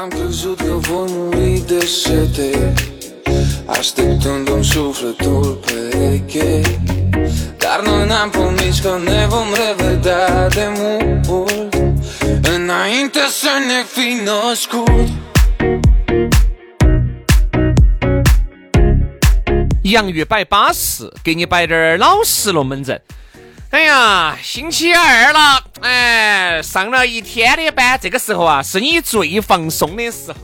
Am crezut că voi muri de sete Așteptându-mi sufletul pereche Dar noi n-am promis că ne vom revedea de mult Înainte să ne fi născut 洋芋摆巴适，给你摆点儿老实龙门阵。 哎呀，星期二了，哎，上了一天的班，这个时候啊，是你最放松的时候。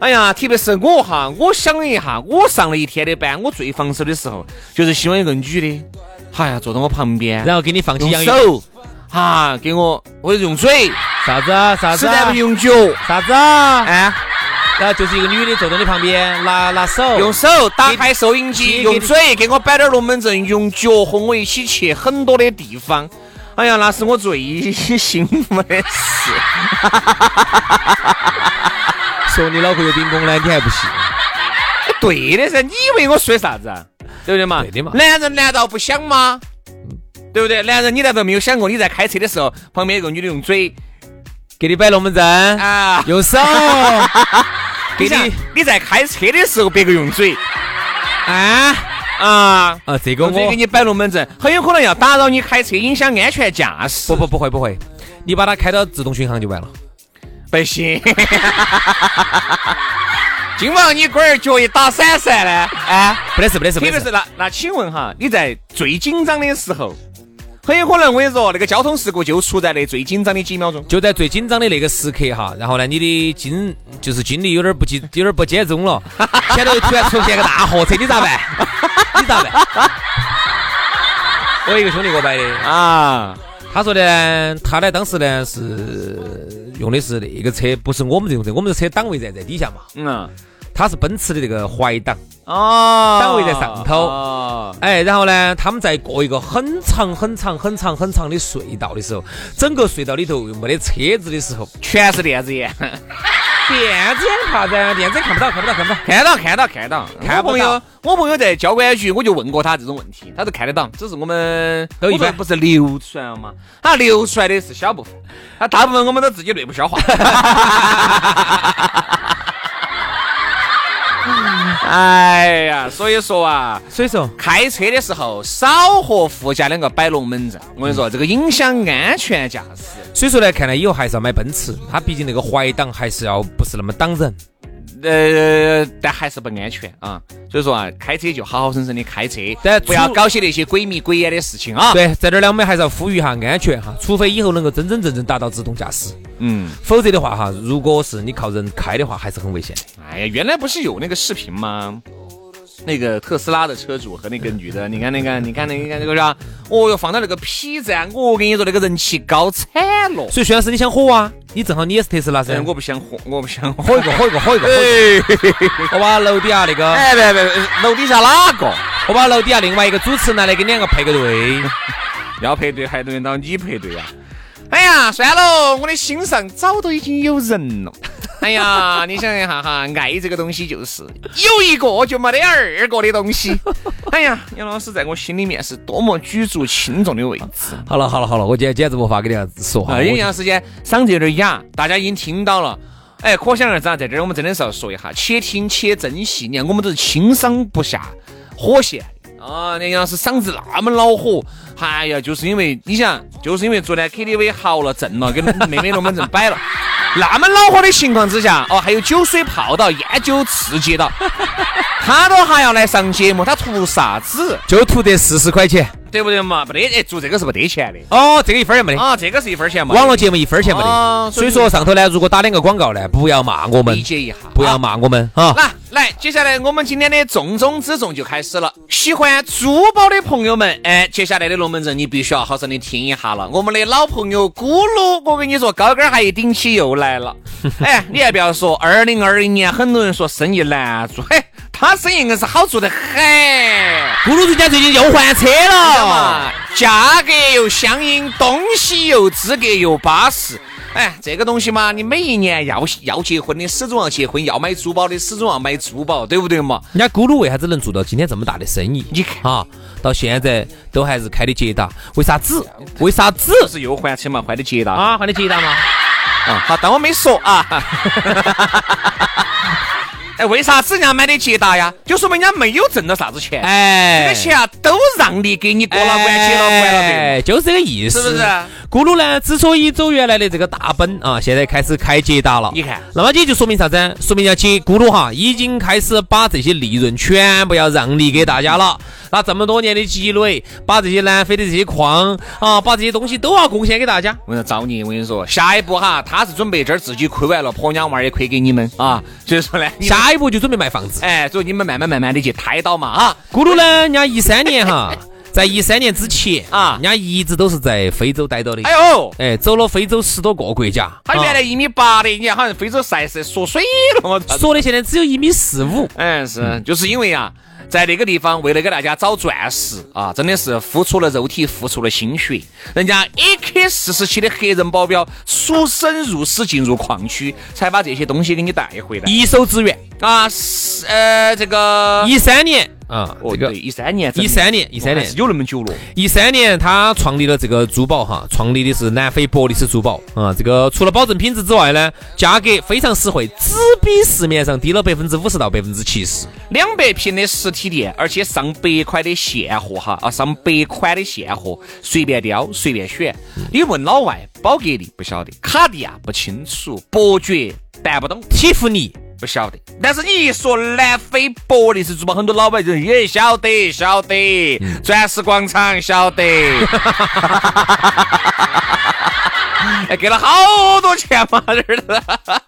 哎呀，特别是我哈，我想了一下，我上了一天的班，我最放松的时候，就是希望一个女的，哎呀，坐到我旁边，然后给你放起用洋芋，手，哈，给我，我用嘴，啥子啊啥子啊。在不用脚，啥子啊？哎，然后就是一个女的坐在你旁边，拿拿手，用手打开收音机，用嘴给我摆点龙门阵，用脚和我一起去很多的地方。哎呀，那是我最 幸福的事。说你脑壳有冰崩呢，你还不信？对的噻，你以为我说啥子啊？对不对嘛？对的嘛男人难道不想吗？对不对？男人，你难道没有想过，你在开车的时候，旁边有个女的用嘴给你摆龙门阵，啊？用手给你你你在开车的时候，别个用嘴啊啊，啊，这个我给你摆龙门阵，很有可能要打扰你开车，影响安全驾驶。不不不会不会，你把它开到自动巡航就完了。不行。今晚你龟儿脚一打闪闪呢？啊，不得事不得事，不得事特别是那那，请问哈，你在最紧张的时候，很有可能我跟你说，那个交通事故就出在那最紧张的几秒钟。就在最紧张的那个时刻哈，然后呢，你的精就是精力有点不集，有点不集中了，前头突然出现个大货车，你咋办？你咋办？我有一个兄弟给我摆的，啊，他说呢，他呢当时呢是用的是那个车，不是我们这种车，我们的车档位在在底下嘛，嗯，他是奔驰的这个怀档，哦，档位在上头哦，哎，然后呢，他们在过一个很长很长很长很长的隧道的时候，整个隧道里头又没得车子的时候，全是电子眼，电子眼啥子？电子眼看不到，看不到，看不到。看到看到看到。看朋友，我朋友在交管局，我就问过他这种问题，他都看得到，只是我们都一般不是流出来了吗？他流出来的是小部分，他大部分我们都自己内部消化。哎呀，所以说啊，所以说，开车的时候少和副驾两个摆龙门阵，我跟你说，这个影响安全驾驶。所以说呢，看来以后还是要买奔驰，它毕竟那个怀挡还是要不是那么挡人。呃，但还是不安全啊。所以说啊，开车就好好生生的开车，但不要搞些那些鬼迷鬼眼的事情啊。，对，在这儿呢，我们还是要呼吁一下安全哈，除非以后能够真真正正达到自动驾驶，嗯，否则的话哈，如果是你靠人开的话，还是很危险的。哎呀，原来不是有那个视频吗？那个特斯拉的车主和那个女的，你看那个，你看那个，你看那个啥？哦哟，放到那个 P 站，我跟你说，那个人气高惨了。所以，徐老师，你想火啊？你正好你也是特斯拉噻哎，，我不想火，我不想火。一个，火一个，火一个，火。我把楼底下那个，哎，别别，楼底下哪个？我把楼底下另外一个主持人来跟两个配个对。要配对还轮到你配对呀、哎呀，算了，我的心上早都已经有人了。哎呀，你想一下哈，爱这个东西就是有一个就没得二个的东西。哎呀，杨老师在我心里面是多么举足轻重的位置。好了，好了，好了，我今天简直无法跟你说哈。啊，因为杨时间嗓子有点哑，大家已经听到了。哎，可想而知啊，在这儿我们真的是要说一下，且听且珍惜。你看，我们都是轻伤不下火线啊！那杨老师嗓子那么恼火，哎呀，就是因为你想，就是因为昨天 KTV 嚎了震了，跟妹妹龙门阵摆了，那么恼火的情况之下，哦，还有酒水泡到，烟酒刺激到，他都还要来上节目，他图啥子？就图得四十块钱。对不对嘛？不得，哎，做这个是不得钱的。哦，这个一分也没得。啊，这个是一分钱嘛？网络节目一分钱没得。所以说上头呢，如果打两个广告呢，不要骂我们，理解一下，不要骂我们哈。来来，接下来我们今天的重中之重就开始了。喜欢珠宝的朋友们，哎，接下来的龙门阵你必须要好生的听一下了。我们的老朋友咕噜，我跟你说，高跟鞋一顶起又来了。哎，你还不要说，二零二零年很多人说生意难做，嘿。他生意硬是好做的很，咕噜人家最近又换车了，价格又相应，东西又资格又巴适。哎，这个东西嘛，你每一年要要结婚的始终要结婚，要买珠宝的始终要买珠宝，对不对嘛？人家咕噜为啥子能做到今天这么大的生意？你看啊，到现在都还是开的捷达，为啥子？为啥子？是又换车嘛？换的捷达啊？换的捷达嘛？啊，好，当我没说啊。哎，为啥子人家买的捷达呀？就说明人家没有挣到啥子钱，哎，这个钱啊都让利给你过了关，结了关了的，就是这个意思，是不是？咕噜呢，之所以走原来的这个大奔啊，现在开始开捷达了，你看，那么也就说明啥子？说明要捷咕噜哈，已经开始把这些利润全部要让利给大家了。那这么多年的积累，把这些南非的这些矿啊，把这些东西都要贡献给大家。我跟你说，造孽！我跟你说，下一步哈，他是准备这儿自己亏完了，婆娘娃儿也亏给你们啊。所以说呢，下一步就准备卖房子。哎，所以你们慢慢慢慢的去胎到嘛啊。咕噜呢，人家一三年哈，在一三年之前啊，人家一直都是在非洲待到的。哎呦，哎，走了非洲十多个国家。他原来一米八的，你看好像非洲赛是缩水了我说的现在只有一米四五。哎，是，就是因为啊。在那个地方，为了给大家找钻石啊，真的是付出了肉体，付出了心血。人家 AK 四十七的黑人保镖出生入死进入矿区，才把这些东西给你带回来，一手资源啊！是呃，这个一三年。啊，这个一三年，一三年，一三年有那么久了。一三年，他创立了这个珠宝哈，创立的是南非伯利斯珠宝啊。这个除了保证品质之外呢，价格非常实惠，只比市面上低了百分之五十到百分之七十。两百平的实体店，而且上百块的现货哈啊，上百款的现货，随便挑，随便选。你问老外，宝格丽不晓得，卡地亚不清楚，伯爵办不懂，蒂芙尼。不晓得，但是你一说南非伯利斯珠宝，很多老板就也晓得，晓得，钻石广场晓得，哎，给了好多钱嘛，这儿的，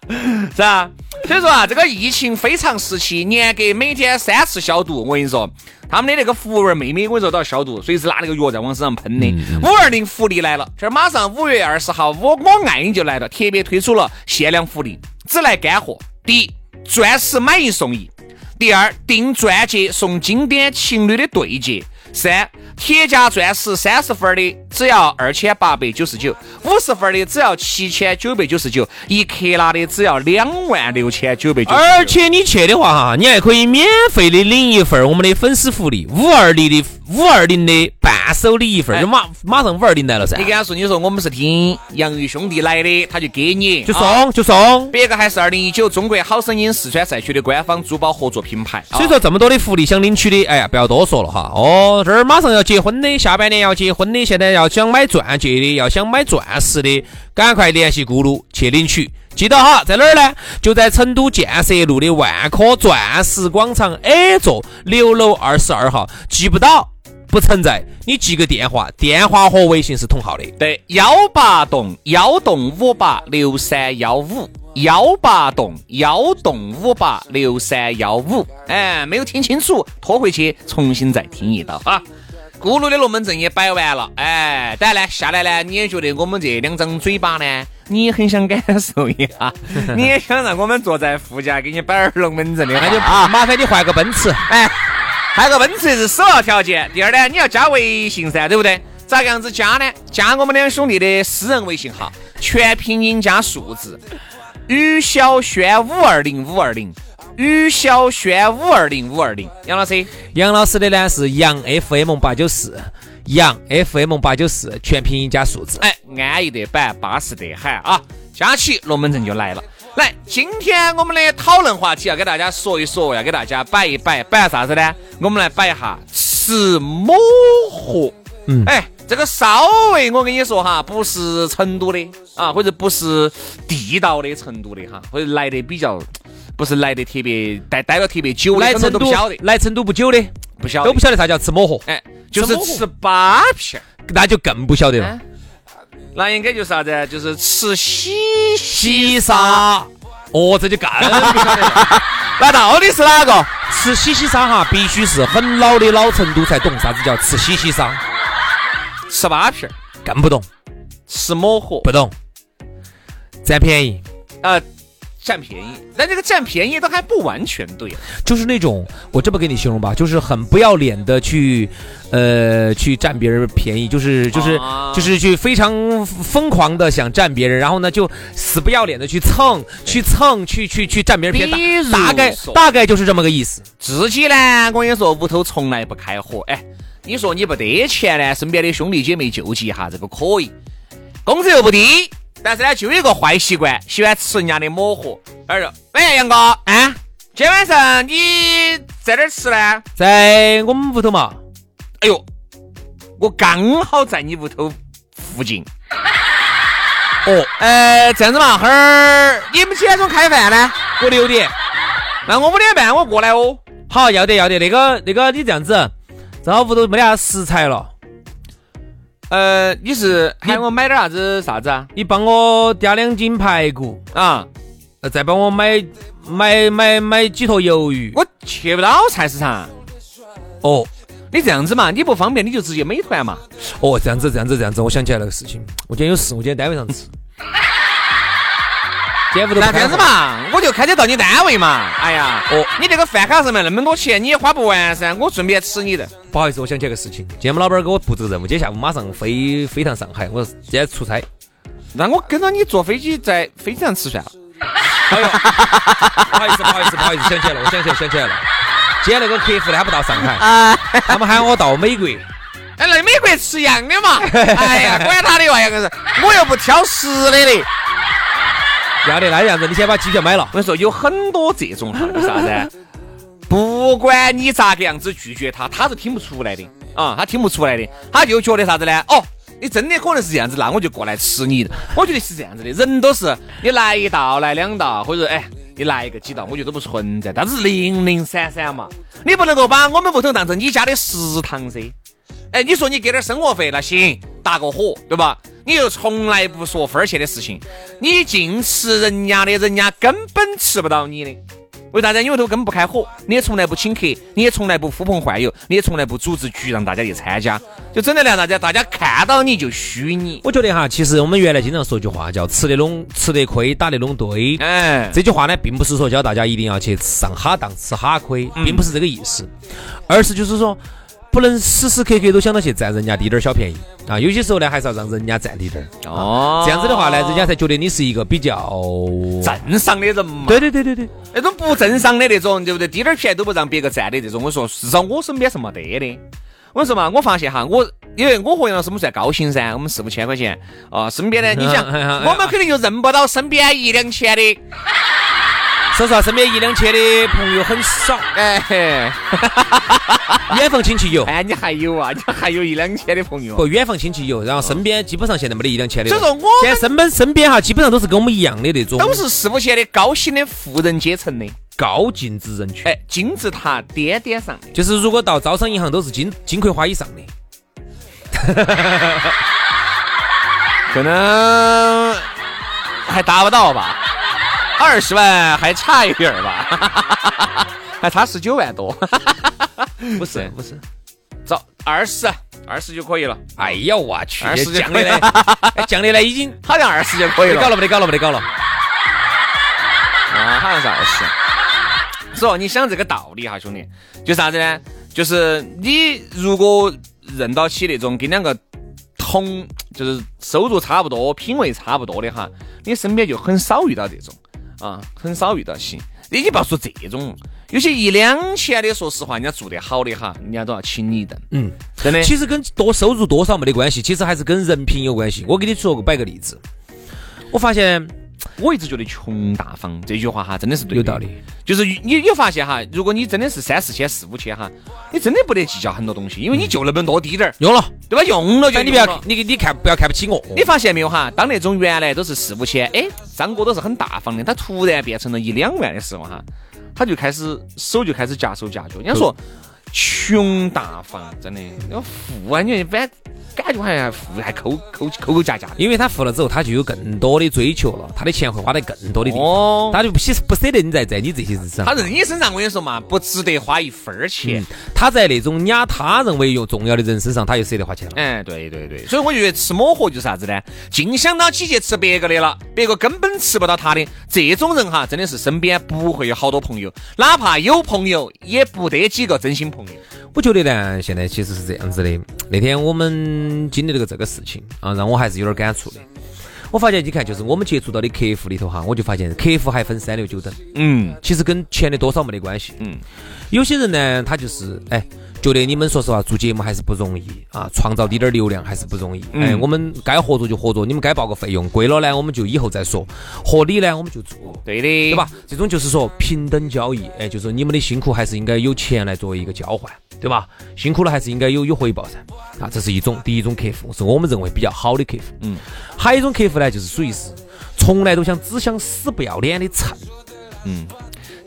是吧？所以说啊，这个疫情非常时期，严格每天三次消毒。我跟你说，他们的那个服务员妹妹，我跟你说都要消毒，随时拿那个药在往身上喷的。五二零福利来了，这儿马上五月二十号，我我爱你就来了，特别推出了限量福利，只来干货。第一。钻石买一送一，第二订钻戒送经典情侣的对戒，三铁价钻石三十分的只要二千八百九十九，五十分的只要七千九百九十九，一克拉的只要两万六千九百九。而且你去的话哈，你还可以免费的领一份我们的粉丝福利，五二零的五二零的。伴手礼一份，就马马上五二零来了噻。你跟他说，你说我们是听洋芋兄弟来的，他就给你，就送就送。别个还是二零一九中国好声音四川赛区的官方珠宝合作品牌。所以说这么多的福利想领取的，哎呀，不要多说了哈。哦，这儿马上要结婚的，下半年要结婚的，现在要要想买钻戒的，要想买钻石的，赶快联系咕噜去领取。记得哈，在哪儿呢？就在成都建设路的万科钻石广场 A 座六楼二十二号。记不到。不存在，你记个电话，电话和微信是同号的。对，幺八栋幺栋五八六三幺五，幺八栋幺栋五八六三幺五。哎，没有听清楚，拖回去重新再听一道啊。咕噜的龙门阵也摆完了，哎，当然呢，下来呢，你也觉得我们这两张嘴巴呢，你也很想感受一下，你也想让我们坐在副驾给你摆点龙门阵的，那就啊麻烦你换个奔驰，哎。换个奔驰是首要条件，第二呢，你要加微信噻，对不对？咋个样子加呢？加我们两兄弟的私人微信号，全拼音加数字，于小轩五二零五二零，于小轩五二零五二零。杨老师，杨老师的呢是杨 FM 八九四，杨 FM 八九四，全拼音加数字。哎，安逸得板，巴适得很啊！加起龙门阵就来了。来，今天我们的讨论话题要给大家说一说，要给大家摆一摆，摆啥子呢？我们来摆一下吃抹合。嗯，哎，这个稍微我跟你说哈，不是成都的啊，或者不是地道的成都的哈，或者来的比较，不是来的特别待待了特别久的，来成都都不晓得，来成都不久的不晓得都不晓得啥叫吃抹盒，哎，就是吃吃八片儿。那就更不晓得了哎。那应该就是啥子？就是吃喜西沙，哦，这就更不晓得了。那到底是哪个？吃西西沙哈，必须是很老的老成都才懂啥子叫吃西西沙，吃八片儿，更不懂，吃抹盒，不懂，占便宜。呃，占便宜。但这个占便宜都还不完全对。就是那种，我这么给你形容吧，就是很不要脸的去，呃，去占别人便宜，就是就是、啊就是去非常疯狂的想占别人，然后呢就死不要脸的去蹭，去蹭，去去去占别人便宜，大大概大概就是这么个意思。自己呢，我跟你说，屋头从来不开火。哎，你说你不得钱呢，身边的兄弟姐妹救济一下，这个可以。工资又不低，但是呢，就有一个坏习惯，喜欢吃人家的抹盒。哎呦，喂，杨哥，啊，今天晚上你在哪儿吃呢？在我们屋头嘛，哎呦，我刚好在你屋头附近。哦，呃，这样子嘛，哈儿，你们几点钟开饭呢？我六点，那我五点半我过来哦。好，要得要得，那个那个你这样子，正好屋头没得啥食材了，呃，你是喊我买点啥子啥子啊？你帮我加两斤排骨，啊，呃，再帮我买买买买几坨鱿鱼。我去不到菜市场。哦。你这样子嘛，你不方便你就直接美团嘛。哦，这样子，这样子，这样子，我想起来那个事情，我今天有事，我今天单位上吃。那这样子嘛，我就开车到你单位嘛。哎呀，哦你这个饭卡上面那么多钱，你也花不完噻。我顺便吃你的。不好意思，我想起来个事情，今天我们老板给我布置个任务，今天下午马上飞飞趟上海，我今天出差。那我跟着你坐飞机在飞机上吃算了。哎呦，不好意思，不好意思，不好意思，想起来了，我想起来，想起来了。今天那个客户呢，他不到上海，他们喊我到美国。哎，来美国吃一样的嘛。哎呀，管他的哇，杨哥是，我又不挑食的嘞。要得，那样子，你先把机票买了我。跟你说，有很多这种哈，就啥子？不管你咋个样子拒绝他，他是听不出来的啊，他听不出来的，他就觉得啥子呢？哦，你真的可能是这样子，那我就过来吃你。我觉得是这样子的，人都是你来一道，来两道，或者哎，你来一个几道，我觉得都不存在，但是零零散散嘛，你不能够把我们屋头当成你家的食堂噻。哎，你说你给点生活费那行，搭个伙，对吧？你又从来不说分儿钱的事情，你净吃人家的，人家根本吃不到你的。为啥子？因为都根本不开火，你也从来不请客，你也从来不呼朋唤友，你也从来不组织局让大家去参加，就整的让大家大家看到你就虚你。我觉得哈，其实我们原来经常说一句话叫“吃得拢吃得亏，打得拢堆”。哎，这句话呢，并不是说教大家一定要去上哈当、吃哈亏，并不是这个意思，而是就是说，不能时时刻刻都想到去占人家滴点儿小便宜啊。有些时候呢，还是要让人家占滴点儿。哦这样子的话呢，人家才觉得你是一个比较正常的人嘛。对对对对对，那种不正常的那种，对不对？滴点儿便宜都不让别个占的这种，我说至少我身边是没得的。我说嘛，我发现哈，我因为我和杨老师我们算高薪噻，我们四五千块钱啊，身边呢你想，我们肯定就认不到身边一两千的，说实话，身边一两千的朋友很少，哎。嘿，远房亲戚有，哎，你还有啊，你还有一两千的朋友。不，远房亲戚有，然后身边基本上现在没得一两千的。所以说我现在身边身边哈，基本上都是跟我们一样的那种，都是四五千的高薪的富人阶层的，高净值人群。哎，金字塔颠颠上的。就是如果到招商银行都是金金葵花以上的，可能还达不到吧，二十万还差一点儿吧，还差十九万多，不是不是。走二十，二十就可以了，哎呀，我去，二十就降的呢，哎降的呢已经好像二十就可以了，没搞了，没得搞了，没得搞了。啊，好像是二十。所以你想这个道理哈，兄弟，就啥子呢？就是你如果认到起那种跟两个同，就是收入差不多、品味差不多的哈，你身边就很少遇到这种啊，很少遇到起。你你不要说这种，有些一两千的，说实话，人家做得好的哈，人家都要请你一顿，嗯，真的。其实跟多收入多少没得关系，其实还是跟人品有关系。我给你说个摆个例子，我发现我一直觉得穷大方这句话哈，真的是对的有道理。就是你你发现哈，如果你真的是三四千、四五千哈，你真的不得计较很多东西，因为你就那么多滴点儿，用了，对吧？用了就但你不要你你看不要看不起我。你发现没有哈？当那种原来都是四五千，哎，张哥都是很大方的，他突然变成了一两万的时候哈，他就开始手就开始夹手夹脚。人家说穷大方，真的，要富啊，你反感觉好像富还抠抠抠抠夹夹的。因为他富了之后，他就有更多的追求了，他的钱会花在更多的地方，哦，他就不舍不舍得你在在你这些日子上。他在你身上，我跟你说嘛，不值得花一分儿钱。他在那种压他认为有重要的人身上，他就舍得花钱了。哎，对对对，所以我觉得吃抹盒就是啥子呢？净想到起去吃别个的了，别个根本吃不到他的。这种人哈，真的是身边不会有好多朋友，哪怕有朋友，也不得几个真心朋友。我觉得呢，现在其实是这样子的。那天我们经历了个这个事情啊，让我还是有点感触的。我发现，你看，就是我们接触到的客户里头哈，我就发现客户还分三六九等，嗯其实跟钱的多少没得关系。嗯，有些人呢，他就是哎，觉得你们说实话做节目还是不容易啊，创造滴点儿流量还是不容易。哎，我们该合作就合作，你们该报个费用，贵了呢我们就以后再说，合理呢我们就做。对的，对吧？？这种就是说平等交易，哎，就是你们的辛苦还是应该有钱来作为一个交换，对吧？辛苦了还是应该有有回报噻。啊，这是一种第一种客户，是我们认为比较好的客户。嗯，还有一种客户呢，就是属于是从来都想只想死不要脸的蹭。嗯，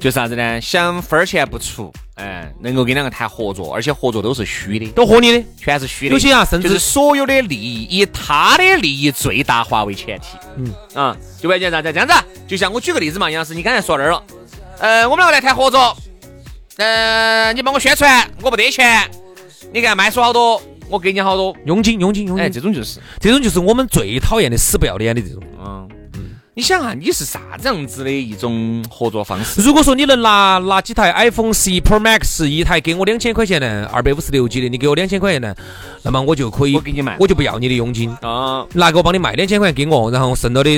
就是啥子呢？想分儿钱不出，哎，能够跟两个谈合作，而且合作都是虚的，都和你的，全是虚的。有些啊，甚至就是所有的利益以他的利益最大化为前提。嗯啊，就完全啥子这样子啊？就像我举个例子嘛，杨老师，你刚才说那儿了，呃，我们两个来谈合作，呃，你帮我宣传，我不得钱，你看卖出好多，我给你好多，佣金，佣金，佣金哎，这种就是，这种就是我们最讨厌的死不要脸的这种。嗯。你想啊，你是啥子样子的一种合作方式？如果说你能拿拿几台 iPhone 十一 Pro Max 一台给我两千块钱呢，二百五十六 G 的，你给我两千块钱呢，那么我就可以，我给你卖我就不要你的佣金。啊，拿给我帮你卖两千块钱给我，然后剩到的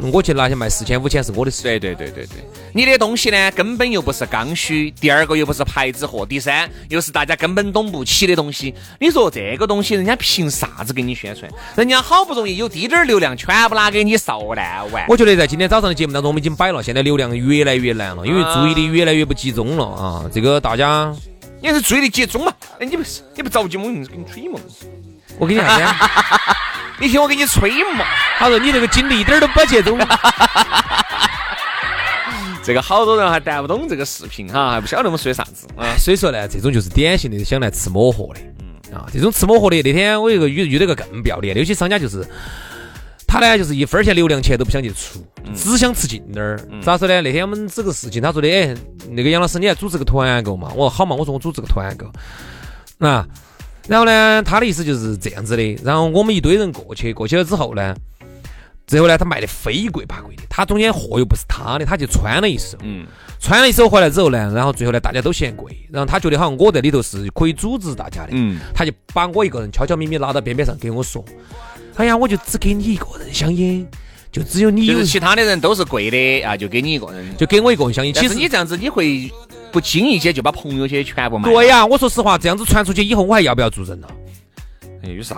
嗯我去拿去卖四千五千是我的事。对对对对对，你的东西呢根本又不是刚需，第二个又不是牌子货，第三又是大家根本懂不起的东西。你说这个东西人家凭啥子给你宣传？人家好不容易有滴点儿流量，全部拿给你烧烂完。我觉得在今天早上的节目当中，我们已经摆了，现在流量越来越难了，因为注意力越来越不集中了啊。这个大家，你是注意力集中嘛？哎，你不是你不着急，我硬是给你吹嘛。我给你啥子？你听我给你吹嘛。他说你这个精力一点儿都不集中。这个好多人还谈不懂这个视频哈，还不晓得我们说的啥子啊。所以说呢，这种就是典型的想来吃抹货的。啊，这种吃抹货的，那天我有个遇遇到个更不要脸的，有些商家就是。他呢，就是一分钱流量钱都不想去出，只想吃近点儿。咋说呢？那天我们这个事情，他说的，哎，那个杨老师，你来组织个团购嘛？我说好嘛，我说我组织个团购。啊，然后呢，他的意思就是这样子的。然后我们一堆人过去，过去了之后呢，最后呢，他卖的非贵八贵的，他中间货又不是他的，他就穿了一手。嗯，穿了一手回来之后呢，然后最后呢，大家都嫌贵，然后他觉得好像我在里头是可以组织大家的，嗯，他就把我一个人悄悄咪咪拉到边边上给我说：“哎呀，我就只给你一个人香烟，就只有你有就是，其他的人都是贵的啊，就给你一个人。就给我一个人香烟。”其实你这样子，你会不经意间就把朋友些全部卖。对呀、我说实话，这样子传出去以后，我还要不要做人了？哎，有啥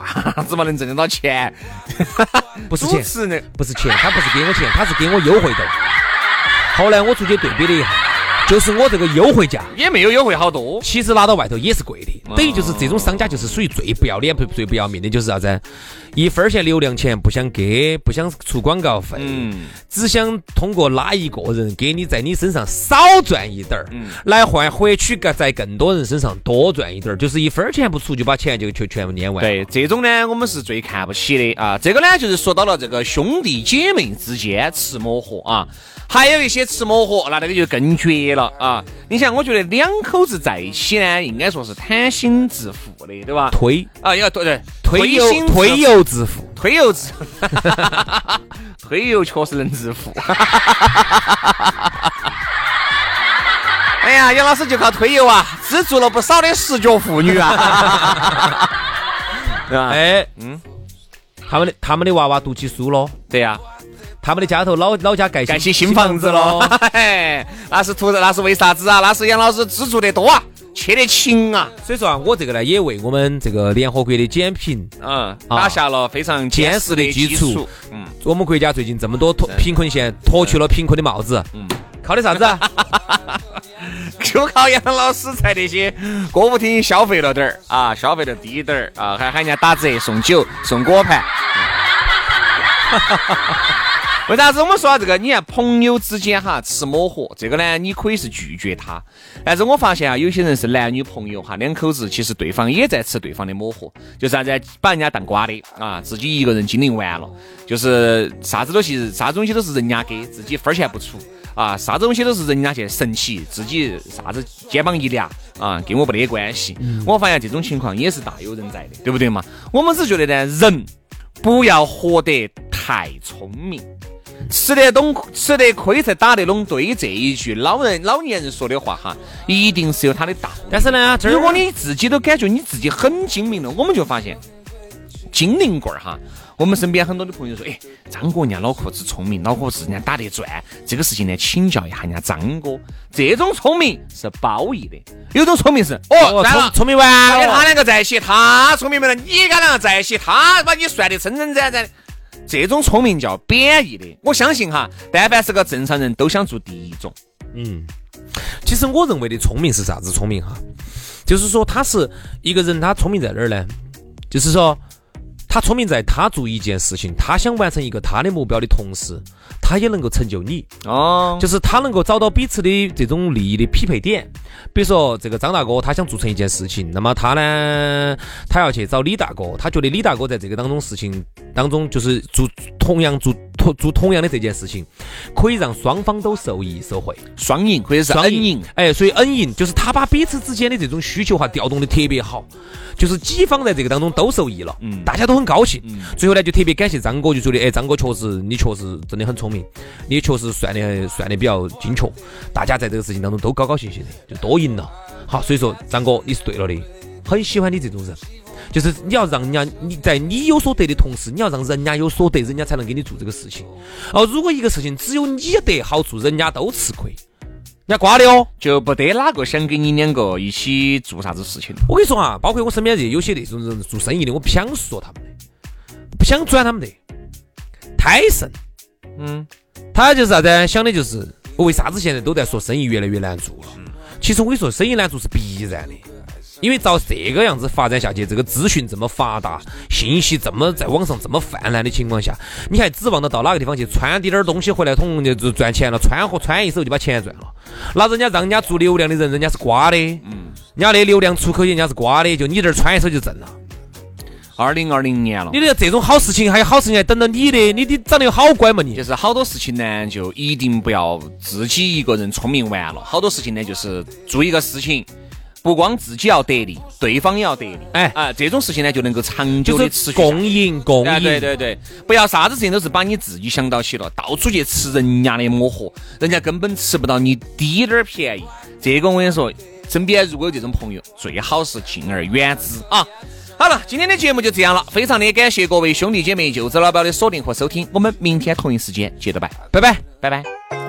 子嘛能挣得到钱？不是钱 不是钱，他不是给我钱，他是给我优惠的。后来我出去对比了一下，就是我这个优惠价。也没有优惠好多。其实拿到外头也是贵的，等于就是这种商家就是属于最不要脸、最最不要命的，就是啥子？一分钱流量钱不想给，不想出广告费，嗯，只想通过拉一个人给你在你身上少赚一点儿，嗯来换获取个在更多人身上多赚一点儿，就是一分钱不出就把钱就全全部撵完。，对，这种呢，我们是最看不起的啊。这个呢，就是说到了这个兄弟姐妹之间吃磨合啊，还有一些吃抹盒，那那个就更绝了啊。你想，我觉得两口子在一起呢，应该说是贪心致富的，对吧？推啊，要对对，推油心推油致富，推油致，推油 确实能致富。哎呀，杨老师就靠推油啊，资助了不少的十脚妇女啊。对吧？哎，嗯，他们的他们的娃娃读起书了，对呀、他们的家头老老家盖盖起新房子了，嘿，那是图那是为啥子啊？那是杨老师资助的多啊，切得勤啊，所以说啊，我这个呢，也为我们这个联合国的减贫嗯，打下了非常坚实实的的基础。础。嗯，我们国家最近这么多脱贫困县脱去了贫困的帽子，嗯，靠的啥子啊？就靠杨老师在那些歌舞厅消费了点儿啊，消费的低点儿啊，还喊人家打折送酒送果盘。为啥子我们说到这个？你看朋友之间哈吃抹合，这个呢你可以是拒绝他，但是我发现啊，有些人是男女朋友哈，两口子其实对方也在吃对方的抹合，就是啥子把人家当瓜的啊，自己一个人经历完了，就是啥子东西啥子东西都是人家给自己分儿钱不出。啊，啥子东西都是人家去神奇，自己啥子肩膀一凉啊，跟我没得关系。我发现这种情况也是大有人在的，对不对嘛？我们只觉得呢，人不要活得太聪明，吃得懂、吃得亏才打得拢。对这一句老人老年人说的话哈，一定是有他的道理。但是呢，如果你自己都感觉你自己很精明了，我们就发现精灵棍儿哈。我们身边很多的朋友说，哎，张哥人家脑壳子聪明，脑壳子人家打得转，这个事情呢，请教一下人家张哥。这种聪明是褒义的，有种聪明是哦，哦算了聪聪明完了，跟他两个在一起，他聪明没了，你跟他两个在一起，他把你算得真真展展的。这种聪明叫贬义的。我相信哈，但凡是个正常人都想做第一种。嗯，其实我认为的聪明是啥子聪明哈？就是说他是一个人，他聪明在哪儿呢？就是说他聪明在他做一件事情，他想完成一个他的目标的同时，他也能够成就你。哦，就是他能够找到彼此的这种利益的匹配点。比如说，这个张大哥他想做成一件事情，那么他呢，他要去找李大哥，他觉得李大哥在这个当中事情当中，就是做同样做同做同样的这件事情，可以让双方都受益受惠。双赢或者是双恩赢。哎，所以恩赢就是他把彼此之间的这种需求哈调动的特别好，就是几方在这个当中都受益了，嗯大家都很高兴。嗯最后呢，就特别感谢张哥，就觉得哎，张哥确实你确实真的很聪明，你确实算的算的比较精确，大家在这个事情当中都高高兴兴的，就多赢了。好，所以说张哥你是对了的，很喜欢你这种人。就是你要让人家你在你有所得的同时，你要让人家有所得，人家才能给你做这个事情。哦，如果一个事情只有你得好处，人家都吃亏，人家瓜的哦。就不得哪个想跟你两个一起做啥子事情。我跟你说啊，包括我身边这有些那种人做生意的，我不想说他们的，不想转他们的。太神，嗯，他就是啥子？想的就是我为啥子现在都在说生意越来越难做了？其实我跟你说，生意难做是必然的。因为照这个样子发展下去，这个资讯这么发达，信息这么在网上这么泛滥的情况下，你还指望得到哪个地方去穿滴点儿东西回来统就就赚钱了？穿和穿一手就把钱赚了？那人家让人家做流量的人，人家是瓜的，嗯，人家的流量出口人家是瓜的，就你这儿穿一手就挣了。二零二零年了你。的这种好事情还有好事情还等着你的，你你长得有好乖嘛你？就是好多事情呢，就一定不要自己一个人聪明完了。好多事情呢，就是做一个事情，不光自己要得利，对方也要得利。哎啊，这种事情呢，就能够长久的持续共赢共哎，赢。对对对，不要啥子事情都是把你自己想到起了，到处去吃人家的抹合，人家根本吃不到你滴点儿便宜。这个我跟你说，身边如果有这种朋友，最好是敬而远之啊。好了，今天的节目就这样了，非常的感谢各位兄弟姐妹、舅子老表的锁定和收听，我们明天同一时间接着拜，拜拜。拜拜。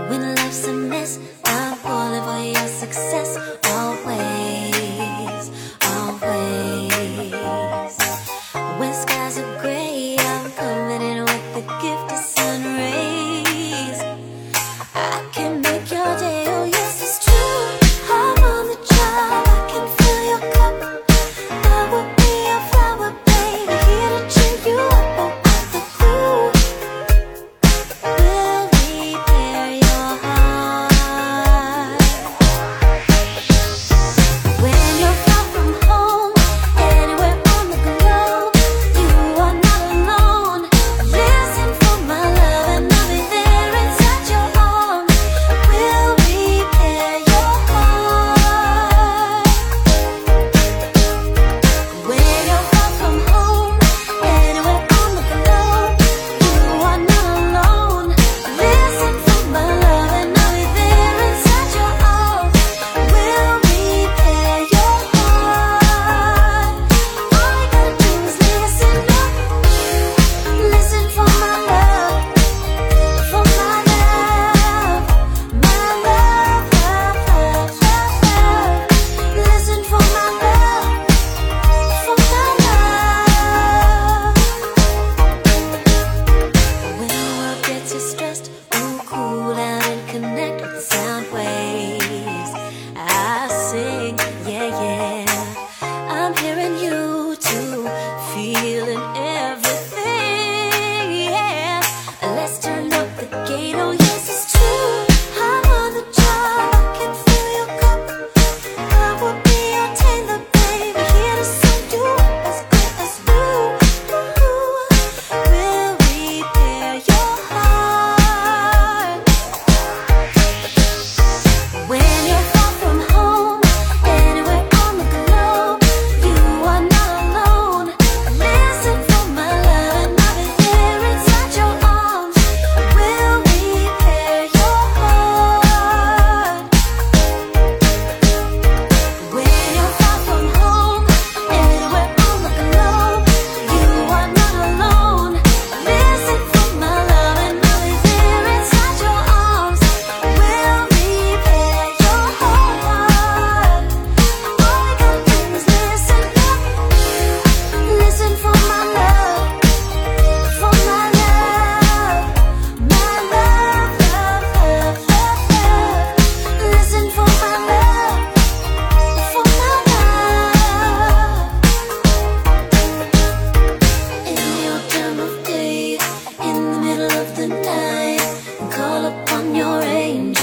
call upon your angel.